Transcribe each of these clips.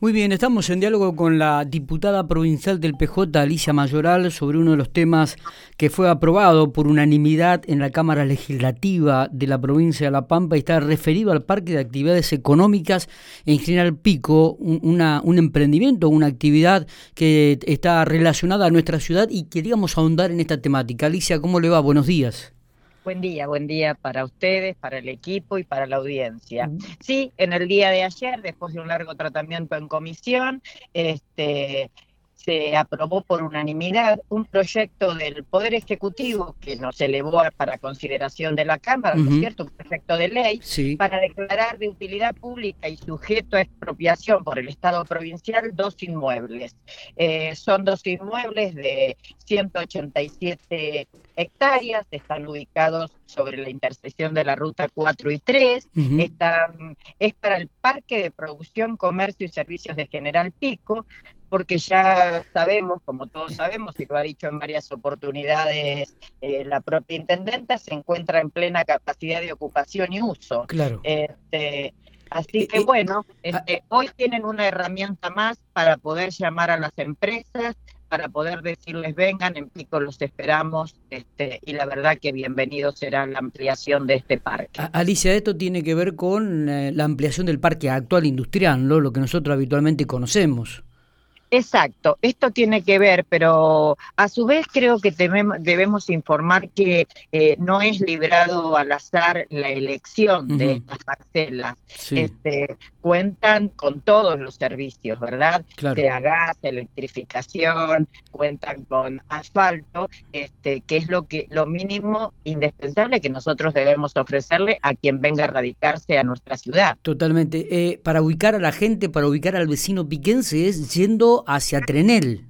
Muy bien, estamos en diálogo con la diputada provincial del PJ, Alicia Mayoral, sobre uno de los temas que fue aprobado por unanimidad en la Cámara Legislativa de la provincia de La Pampa y está referido al Parque de Actividades Económicas en General Pico, una, un emprendimiento, una actividad que está relacionada a nuestra ciudad y queríamos ahondar en esta temática. Alicia, ¿cómo le va? Buenos días. Buen día, buen día para ustedes, para el equipo y para la audiencia. Sí, en el día de ayer, después de un largo tratamiento en comisión, este, se aprobó por unanimidad un proyecto del Poder Ejecutivo que nos elevó para consideración de la Cámara, ¿no es cierto? Un proyecto de ley para declarar de utilidad pública y sujeto a expropiación por el Estado provincial dos inmuebles. Eh, son dos inmuebles de 187 hectáreas, están ubicados sobre la intersección de la ruta 4 y 3, están, es para el Parque de Producción, Comercio y Servicios de General Pico, porque ya sabemos, como todos sabemos, y lo ha dicho en varias oportunidades eh, la propia intendenta, se encuentra en plena capacidad de ocupación y uso. Claro. Este, así que bueno, este, hoy tienen una herramienta más para poder llamar a las empresas, para poder decirles vengan, en Pico los esperamos, este, y la verdad que bienvenido será la ampliación de este parque. Alicia, esto tiene que ver con eh, la ampliación del parque actual industrial, ¿no? lo que nosotros habitualmente conocemos. Exacto, esto tiene que ver, pero a su vez creo que debemos informar que eh, no es librado al azar la elección de estas parcelas. Este, cuentan con todos los servicios, ¿verdad? Claro. Sea gas, electrificación, cuentan con asfalto, este, que es lo que lo mínimo indispensable que nosotros debemos ofrecerle a quien venga a radicarse a nuestra ciudad. Totalmente. Eh, para ubicar a la gente, para ubicar al vecino piquense es yendo hacia Trenel.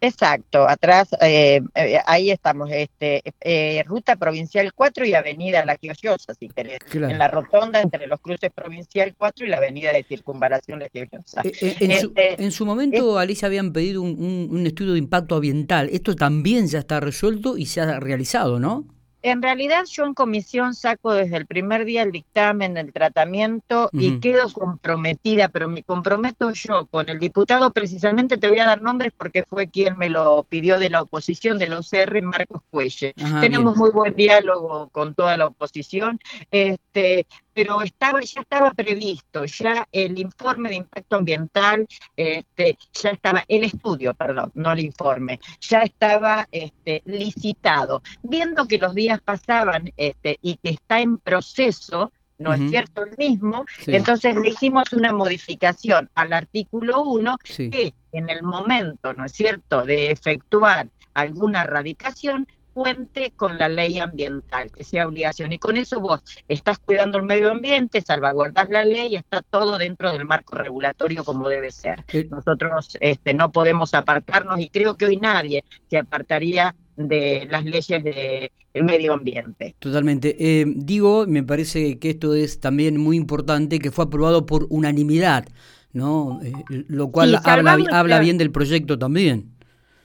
Exacto, atrás, eh, eh, ahí estamos, este, eh, Ruta Provincial 4 y Avenida La Gioiosa, si querés, en la rotonda entre los cruces Provincial 4 y la Avenida de Circunvalación La Gioiosa. Este, en, su, momento, Alicia, habían pedido un estudio de impacto ambiental, esto también ya está resuelto y se ha realizado, ¿no? En realidad yo en comisión saco desde el primer día el dictamen del tratamiento y quedo comprometida, pero me comprometo yo con el diputado, precisamente te voy a dar nombres porque fue quien me lo pidió de la oposición de los OCR, Marcos Cuelle. Tenemos muy buen diálogo con toda la oposición. Este, pero estaba, ya estaba previsto, ya el informe de impacto ambiental, este, ya estaba, el estudio, perdón, no el informe, ya estaba este, licitado. Viendo que los días pasaban este, y que está en proceso, no es cierto el mismo, entonces le hicimos una modificación al artículo 1 que en el momento, ¿no es cierto?, de efectuar alguna radicación, cuente con la ley ambiental, que sea obligación. Y con eso vos estás cuidando el medio ambiente, salvaguardas la ley, está todo dentro del marco regulatorio como debe ser. Nosotros este, no podemos apartarnos y creo que hoy nadie se apartaría de las leyes del medio ambiente. Totalmente. Eh, digo, me parece que esto es también muy importante, que fue aprobado por unanimidad, ¿no? Eh, lo cual habla, habla bien del proyecto también.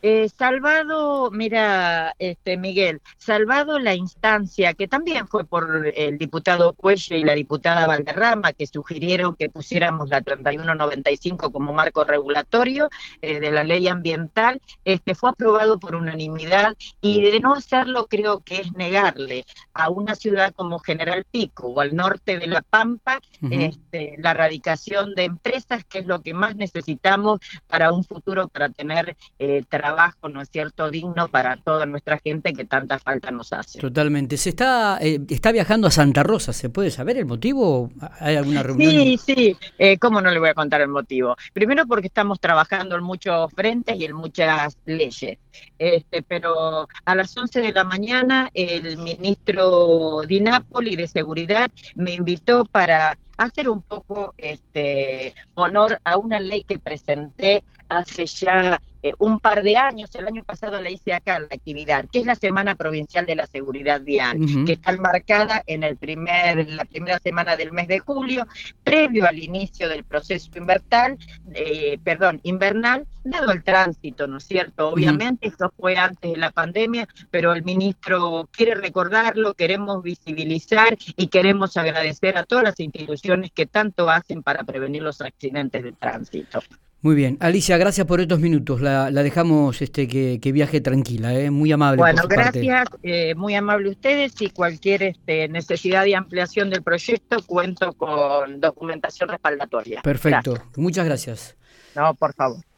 Eh, salvado, mira, este Miguel, salvado la instancia que también fue por el diputado Cuello y la diputada Valderrama que sugirieron que pusiéramos la 3195 como marco regulatorio eh, de la ley ambiental, este fue aprobado por unanimidad y de no hacerlo creo que es negarle a una ciudad como General Pico o al norte de La Pampa este, la radicación de empresas que es lo que más necesitamos para un futuro para tener eh, trabajo, ¿no es cierto?, digno para toda nuestra gente que tanta falta nos hace. Totalmente. ¿Se está, eh, está viajando a Santa Rosa? ¿Se puede saber el motivo? ¿Hay alguna reunión? Sí, sí. Eh, ¿Cómo no le voy a contar el motivo? Primero porque estamos trabajando en muchos frentes y en muchas leyes. Este, pero a las 11 de la mañana el ministro Di Napoli de Seguridad me invitó para hacer un poco este honor a una ley que presenté hace ya eh, un par de años, el año pasado la hice acá la actividad, que es la Semana Provincial de la Seguridad Vial, que está enmarcada en el primer, la primera semana del mes de julio, previo al inicio del proceso invernal, eh, perdón, invernal, dado el tránsito, ¿no es cierto? Obviamente esto fue antes de la pandemia, pero el ministro quiere recordarlo, queremos visibilizar y queremos agradecer a todas las instituciones que tanto hacen para prevenir los accidentes de tránsito. Muy bien. Alicia, gracias por estos minutos. La, dejamos este, que, viaje tranquila, ¿eh? muy amable. Bueno, gracias, eh, muy amable ustedes y cualquier este, necesidad de ampliación del proyecto cuento con documentación respaldatoria. Perfecto, muchas gracias. No, por favor.